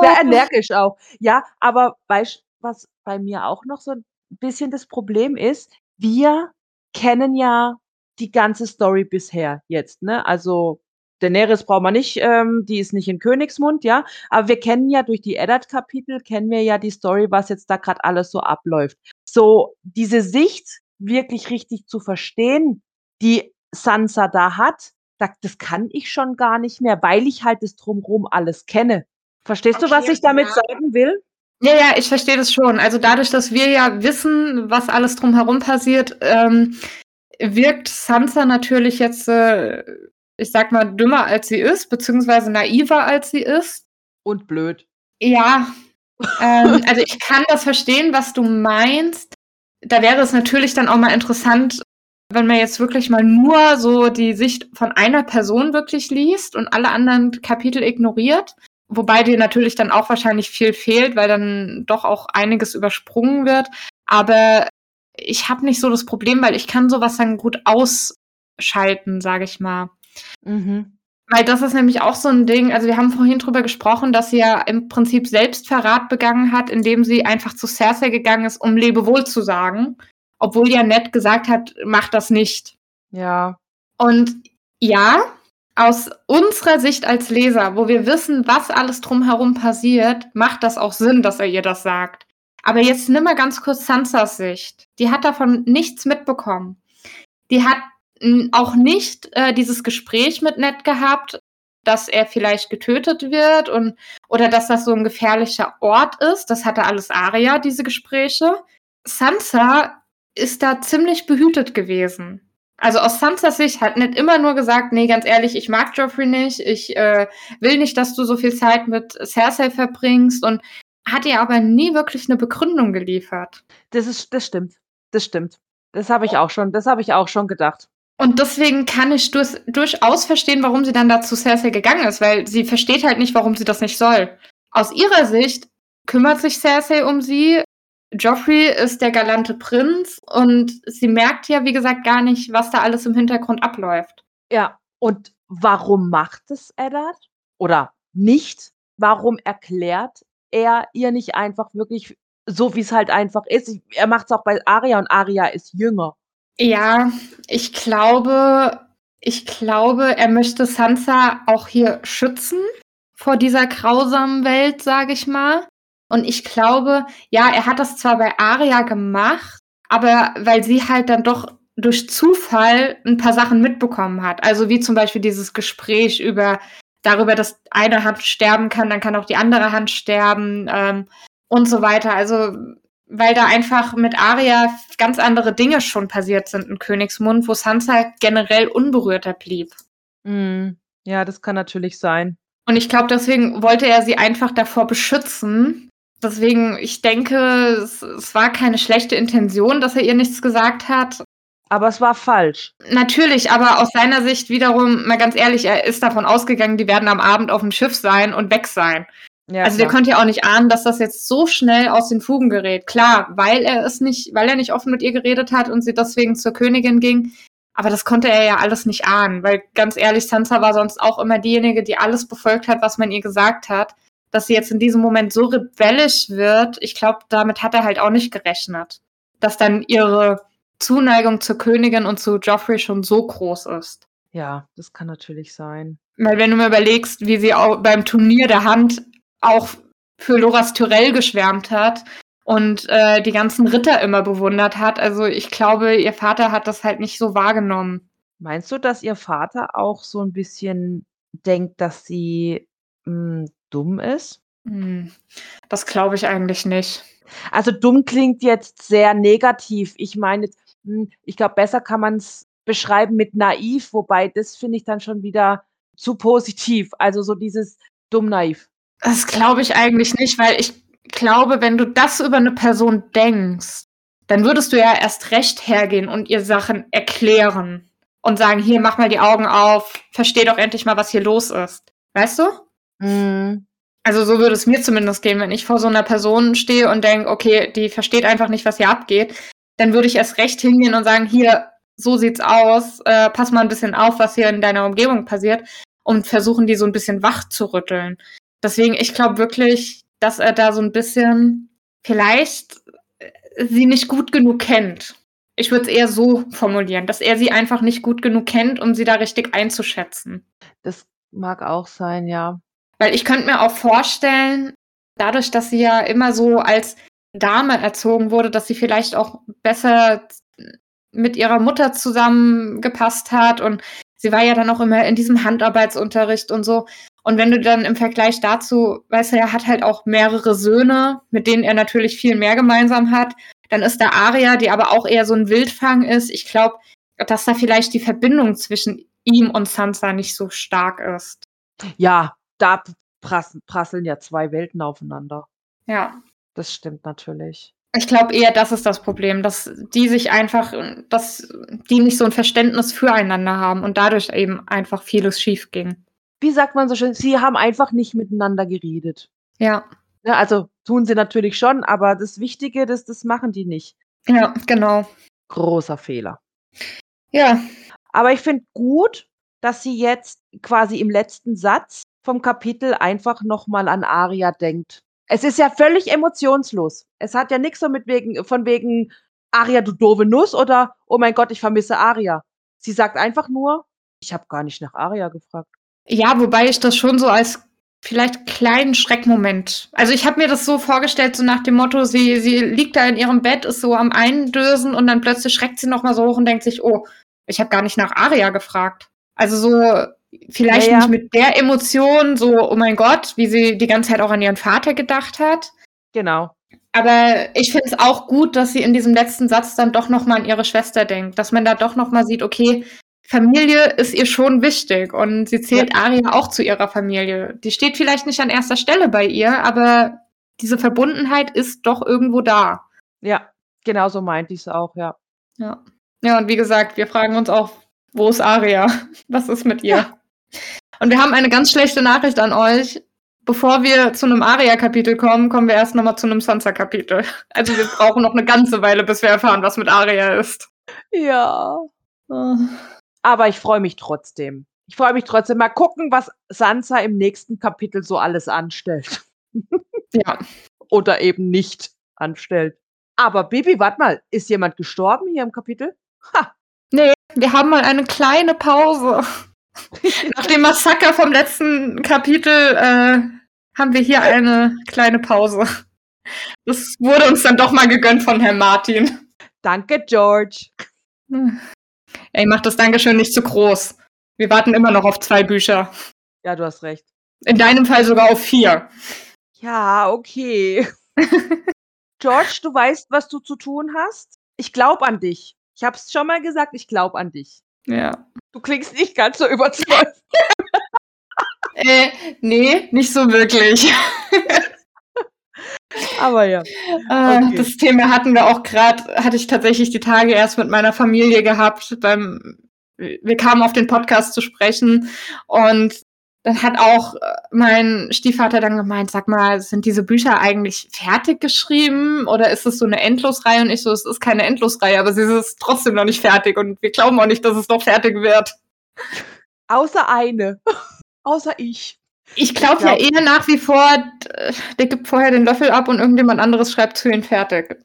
Sehr energisch auch. Ja, aber weißt was bei mir auch noch so ein bisschen das Problem ist? Wir kennen ja die ganze Story bisher jetzt, ne? Also Daenerys brauchen wir nicht, ähm, die ist nicht in Königsmund, ja. Aber wir kennen ja durch die Eddard-Kapitel, kennen wir ja die Story, was jetzt da gerade alles so abläuft. So, diese Sicht wirklich richtig zu verstehen, die Sansa da hat, das kann ich schon gar nicht mehr, weil ich halt das Drumrum alles kenne. Verstehst okay, du, was ich damit ja. sagen will? Ja, ja, ich verstehe das schon. Also dadurch, dass wir ja wissen, was alles drumherum passiert, ähm, wirkt Sansa natürlich jetzt, äh, ich sag mal, dümmer als sie ist, beziehungsweise naiver als sie ist. Und blöd. Ja, ähm, also ich kann das verstehen, was du meinst. Da wäre es natürlich dann auch mal interessant, wenn man jetzt wirklich mal nur so die Sicht von einer Person wirklich liest und alle anderen Kapitel ignoriert. Wobei dir natürlich dann auch wahrscheinlich viel fehlt, weil dann doch auch einiges übersprungen wird. Aber ich habe nicht so das Problem, weil ich kann sowas dann gut ausschalten, sage ich mal. Mhm. Weil das ist nämlich auch so ein Ding, also wir haben vorhin drüber gesprochen, dass sie ja im Prinzip Selbstverrat begangen hat, indem sie einfach zu Cersei gegangen ist, um Lebewohl zu sagen. Obwohl ja Ned gesagt hat, mach das nicht. Ja. Und ja, aus unserer Sicht als Leser, wo wir wissen, was alles drumherum passiert, macht das auch Sinn, dass er ihr das sagt. Aber jetzt nimm mal ganz kurz Sansas Sicht. Die hat davon nichts mitbekommen. Die hat auch nicht äh, dieses Gespräch mit Ned gehabt, dass er vielleicht getötet wird und oder dass das so ein gefährlicher Ort ist. Das hatte alles Aria, diese Gespräche. Sansa ist da ziemlich behütet gewesen. Also aus Sansas Sicht hat Ned immer nur gesagt, nee, ganz ehrlich, ich mag Joffrey nicht, ich äh, will nicht, dass du so viel Zeit mit Cersei verbringst und hat ihr aber nie wirklich eine Begründung geliefert. Das ist, das stimmt, das stimmt. Das habe ich auch schon, das habe ich auch schon gedacht. Und deswegen kann ich durch, durchaus verstehen, warum sie dann da zu Cersei gegangen ist, weil sie versteht halt nicht, warum sie das nicht soll. Aus ihrer Sicht kümmert sich Cersei um sie. Joffrey ist der galante Prinz und sie merkt ja, wie gesagt, gar nicht, was da alles im Hintergrund abläuft. Ja, und warum macht es Eddard? Oder nicht? Warum erklärt er ihr nicht einfach wirklich so, wie es halt einfach ist? Er macht es auch bei Arya und Arya ist jünger. Ja, ich glaube, ich glaube, er möchte Sansa auch hier schützen vor dieser grausamen Welt, sage ich mal. Und ich glaube, ja, er hat das zwar bei Arya gemacht, aber weil sie halt dann doch durch Zufall ein paar Sachen mitbekommen hat. Also wie zum Beispiel dieses Gespräch über darüber, dass eine Hand sterben kann, dann kann auch die andere Hand sterben ähm, und so weiter. Also weil da einfach mit Arya ganz andere Dinge schon passiert sind in Königsmund, wo Sansa generell unberührter blieb. Mm, ja, das kann natürlich sein. Und ich glaube, deswegen wollte er sie einfach davor beschützen. Deswegen, ich denke, es, es war keine schlechte Intention, dass er ihr nichts gesagt hat. Aber es war falsch. Natürlich, aber aus seiner Sicht wiederum, mal ganz ehrlich, er ist davon ausgegangen, die werden am Abend auf dem Schiff sein und weg sein. Ja, also klar. der konnte ja auch nicht ahnen, dass das jetzt so schnell aus den Fugen gerät. Klar, weil er es nicht, weil er nicht offen mit ihr geredet hat und sie deswegen zur Königin ging. Aber das konnte er ja alles nicht ahnen, weil ganz ehrlich, Sansa war sonst auch immer diejenige, die alles befolgt hat, was man ihr gesagt hat. Dass sie jetzt in diesem Moment so rebellisch wird, ich glaube, damit hat er halt auch nicht gerechnet. Dass dann ihre Zuneigung zur Königin und zu Joffrey schon so groß ist. Ja, das kann natürlich sein. Weil wenn du mir überlegst, wie sie auch beim Turnier der Hand auch für Loras Tyrell geschwärmt hat und äh, die ganzen Ritter immer bewundert hat. Also ich glaube, ihr Vater hat das halt nicht so wahrgenommen. Meinst du, dass ihr Vater auch so ein bisschen denkt, dass sie mh, hm, dumm ist? Hm, das glaube ich eigentlich nicht. Also dumm klingt jetzt sehr negativ. Ich meine, hm, ich glaube, besser kann man es beschreiben mit naiv, wobei das finde ich dann schon wieder zu positiv. Also so dieses dumm naiv. Das glaube ich eigentlich nicht, weil ich glaube, wenn du das über eine Person denkst, dann würdest du ja erst recht hergehen und ihr Sachen erklären und sagen, hier, mach mal die Augen auf, versteh doch endlich mal, was hier los ist. Weißt du? Mhm. Also so würde es mir zumindest gehen, wenn ich vor so einer Person stehe und denke, okay, die versteht einfach nicht, was hier abgeht, dann würde ich erst recht hingehen und sagen, hier, so sieht's aus, äh, pass mal ein bisschen auf, was hier in deiner Umgebung passiert und versuchen, die so ein bisschen wach zu rütteln. Deswegen, ich glaube wirklich, dass er da so ein bisschen vielleicht äh, sie nicht gut genug kennt. Ich würde es eher so formulieren, dass er sie einfach nicht gut genug kennt, um sie da richtig einzuschätzen. Das mag auch sein, ja. Weil ich könnte mir auch vorstellen, dadurch, dass sie ja immer so als Dame erzogen wurde, dass sie vielleicht auch besser mit ihrer Mutter zusammengepasst hat und sie war ja dann auch immer in diesem Handarbeitsunterricht und so. Und wenn du dann im Vergleich dazu, weißt du, er hat halt auch mehrere Söhne, mit denen er natürlich viel mehr gemeinsam hat. Dann ist da Aria, die aber auch eher so ein Wildfang ist. Ich glaube, dass da vielleicht die Verbindung zwischen ihm und Sansa nicht so stark ist. Ja, da prass prasseln ja zwei Welten aufeinander. Ja. Das stimmt natürlich. Ich glaube eher, das ist das Problem, dass die sich einfach, dass die nicht so ein Verständnis füreinander haben und dadurch eben einfach vieles schief ging. Wie sagt man so schön, sie haben einfach nicht miteinander geredet. Ja. ja also tun sie natürlich schon, aber das Wichtige, das, das machen die nicht. Ja, genau. Großer Fehler. Ja. Aber ich finde gut, dass sie jetzt quasi im letzten Satz vom Kapitel einfach nochmal an Aria denkt. Es ist ja völlig emotionslos. Es hat ja nichts so mit wegen, von wegen Aria, du doofe Nuss oder oh mein Gott, ich vermisse Aria. Sie sagt einfach nur, ich habe gar nicht nach Aria gefragt. Ja, wobei ich das schon so als vielleicht kleinen Schreckmoment. Also ich habe mir das so vorgestellt, so nach dem Motto, sie, sie liegt da in ihrem Bett, ist so am Eindösen und dann plötzlich schreckt sie nochmal so hoch und denkt sich, oh, ich habe gar nicht nach Aria gefragt. Also so vielleicht ja, ja. nicht mit der Emotion, so, oh mein Gott, wie sie die ganze Zeit auch an ihren Vater gedacht hat. Genau. Aber ich finde es auch gut, dass sie in diesem letzten Satz dann doch nochmal an ihre Schwester denkt, dass man da doch nochmal sieht, okay, Familie ist ihr schon wichtig und sie zählt ja. Aria auch zu ihrer Familie. Die steht vielleicht nicht an erster Stelle bei ihr, aber diese Verbundenheit ist doch irgendwo da. Ja, genau so meinte ich es auch, ja. Ja. Ja, und wie gesagt, wir fragen uns auch, wo ist Aria? *laughs* Was ist mit ihr? Ja. Und wir haben eine ganz schlechte Nachricht an euch. Bevor wir zu einem Aria-Kapitel kommen, kommen wir erst nochmal zu einem Sansa-Kapitel. Also wir brauchen noch eine ganze Weile, bis wir erfahren, was mit Aria ist. Ja. Oh. Aber ich freue mich trotzdem. Ich freue mich trotzdem. Mal gucken, was Sansa im nächsten Kapitel so alles anstellt. *laughs* ja. Oder eben nicht anstellt. Aber Bibi, warte mal, ist jemand gestorben hier im Kapitel? Ha. Nee, wir haben mal eine kleine Pause. Nach dem Massaker vom letzten Kapitel äh, haben wir hier eine kleine Pause. Das wurde uns dann doch mal gegönnt von Herrn Martin. Danke, George. Ey, mach das Dankeschön nicht zu groß. Wir warten immer noch auf zwei Bücher. Ja, du hast recht. In deinem Fall sogar auf vier. Ja, okay. *laughs* George, du weißt, was du zu tun hast. Ich glaube an dich. Ich habe es schon mal gesagt, ich glaube an dich. Ja. Du klingst nicht ganz so überzeugt. äh, nee, nicht so wirklich. Aber ja. Ah, okay. Das Thema hatten wir auch gerade, hatte ich tatsächlich die Tage erst mit meiner Familie gehabt. Beim, wir kamen auf den Podcast zu sprechen und dann hat auch äh, mein Stiefvater dann gemeint, sag mal, sind diese Bücher eigentlich fertig geschrieben oder ist es so eine Endlosreihe? Und ich so, es ist keine Endlosreihe, aber sie ist trotzdem noch nicht fertig und wir glauben auch nicht, dass es noch fertig wird. Außer eine. *laughs* Außer ich. Ich glaube glaub, ja eher nach wie vor, der gibt vorher den Löffel ab und irgendjemand anderes schreibt zu ihn fertig.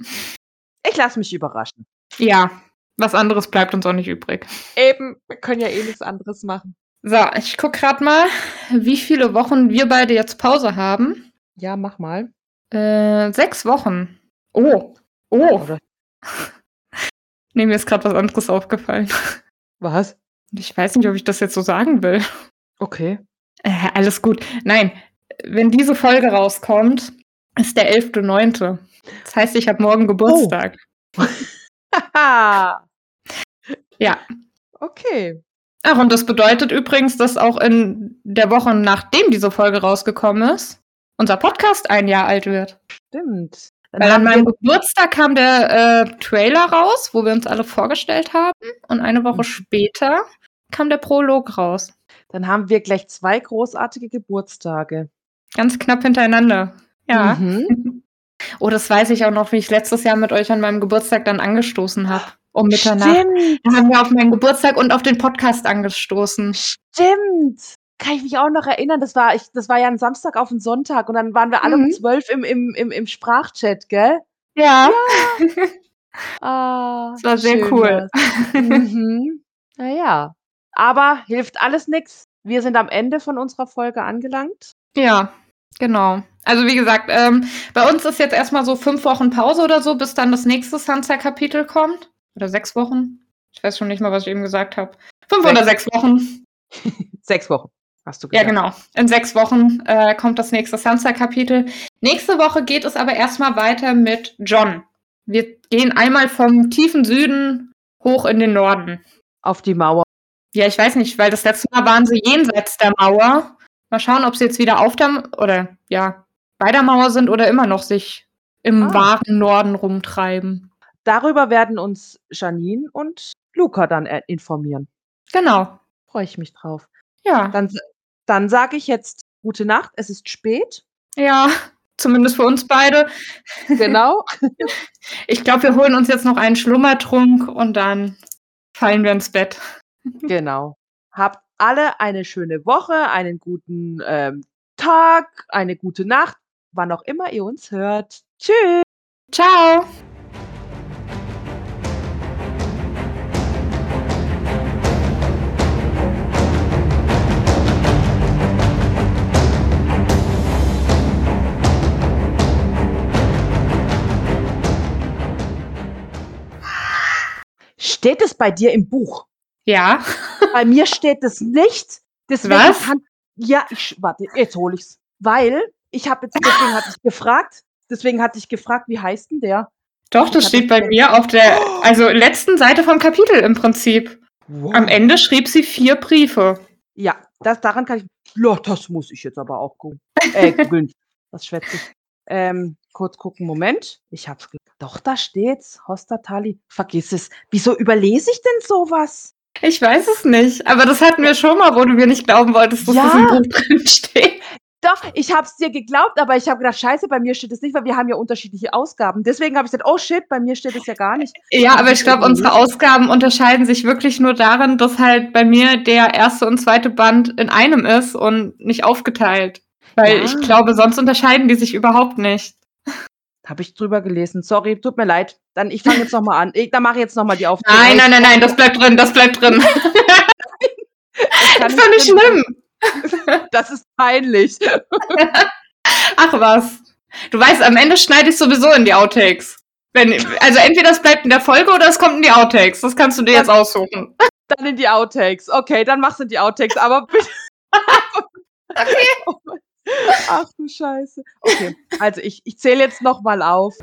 Ich lasse mich überraschen. Ja, was anderes bleibt uns auch nicht übrig. Eben, wir können ja eh nichts anderes machen. So, ich guck gerade mal, wie viele Wochen wir beide jetzt Pause haben. Ja, mach mal. Äh, sechs Wochen. Oh. Oh. *laughs* nee, mir ist gerade was anderes aufgefallen. Was? Ich weiß nicht, ob ich das jetzt so sagen will. Okay. Äh, alles gut. Nein, wenn diese Folge rauskommt, ist der 11.9. Das heißt, ich habe morgen Geburtstag. Oh. *laughs* ja. Okay. Ach, und das bedeutet übrigens, dass auch in der Woche, nachdem diese Folge rausgekommen ist, unser Podcast ein Jahr alt wird. Stimmt. Dann Weil an meinem Geburtstag kam der äh, Trailer raus, wo wir uns alle vorgestellt haben. Und eine Woche mhm. später kam der Prolog raus. Dann haben wir gleich zwei großartige Geburtstage. Ganz knapp hintereinander. Ja. Mhm. *laughs* oh, das weiß ich auch noch, wie ich letztes Jahr mit euch an meinem Geburtstag dann angestoßen habe um Mitternacht. Stimmt. Da haben wir auf meinen Geburtstag und auf den Podcast angestoßen. Stimmt. Kann ich mich auch noch erinnern, das war, ich, das war ja ein Samstag auf den Sonntag und dann waren wir alle mhm. um zwölf im, im, im, im Sprachchat, gell? Ja. ja. *laughs* ah, das war sehr cool. mhm. Naja. Aber hilft alles nichts. Wir sind am Ende von unserer Folge angelangt. Ja, genau. Also wie gesagt, ähm, bei uns ist jetzt erstmal so fünf Wochen Pause oder so, bis dann das nächste Sansa-Kapitel kommt. Oder sechs Wochen. Ich weiß schon nicht mal, was ich eben gesagt habe. Fünf sechs. oder sechs Wochen. *laughs* sechs Wochen, hast du gesagt. Ja, genau. In sechs Wochen äh, kommt das nächste Sansa-Kapitel. Nächste Woche geht es aber erstmal weiter mit John. Wir gehen einmal vom tiefen Süden hoch in den Norden. Auf die Mauer. Ja, ich weiß nicht, weil das letzte Mal waren sie jenseits der Mauer. Mal schauen, ob sie jetzt wieder auf der oder ja, bei der Mauer sind oder immer noch sich im ah. wahren Norden rumtreiben. Darüber werden uns Janine und Luca dann äh, informieren. Genau. Freue ich mich drauf. Ja. Dann, dann sage ich jetzt gute Nacht. Es ist spät. Ja, zumindest für uns beide. Genau. *laughs* ich glaube, wir holen uns jetzt noch einen Schlummertrunk und dann fallen wir ins Bett. Genau. Habt alle eine schöne Woche, einen guten ähm, Tag, eine gute Nacht, wann auch immer ihr uns hört. Tschüss. Ciao. Steht es bei dir im Buch? Ja. Bei mir steht es nicht. Deswegen Was? Kann, ja, ich warte, jetzt hole ich's. Weil ich habe jetzt deswegen hatte ich gefragt, deswegen hatte ich gefragt, wie heißt denn der? Doch, das steht bei mir auf der also letzten Seite vom Kapitel im Prinzip. Wow. Am Ende schrieb sie vier Briefe. Ja, das daran kann ich. Ja, das muss ich jetzt aber auch gucken. Äh, googeln. Was schwätze ich? Ähm, kurz gucken, Moment. Ich hab's. Doch, da steht's. Hostatali. Vergiss es. Wieso überlese ich denn sowas? Ich weiß es nicht, aber das hatten wir schon mal, wo du mir nicht glauben wolltest, dass ja. das im Buch drin steht. Doch, ich habe es dir geglaubt, aber ich habe gedacht, scheiße, bei mir steht es nicht, weil wir haben ja unterschiedliche Ausgaben. Deswegen habe ich gesagt, oh shit, bei mir steht es ja gar nicht. Ja, aber ich glaube, unsere Ausgaben unterscheiden sich wirklich nur darin, dass halt bei mir der erste und zweite Band in einem ist und nicht aufgeteilt. Weil ja. ich glaube, sonst unterscheiden die sich überhaupt nicht. Habe ich drüber gelesen. Sorry, tut mir leid. Dann ich fange jetzt noch mal an. Ich, dann mache ich jetzt noch mal die Aufnahme. Nein, nein, nein, nein, das bleibt drin, das bleibt drin. *laughs* das ist doch nicht schlimm. *laughs* Das ist peinlich. *laughs* Ach was. Du weißt, am Ende schneide ich sowieso in die Outtakes. Wenn, also entweder das bleibt in der Folge oder es kommt in die Outtakes. Das kannst du dir jetzt aussuchen. Dann in die Outtakes. Okay, dann machst du die Outtakes, aber bitte. okay. Ach du Scheiße. Okay, also ich, ich zähle jetzt noch mal auf.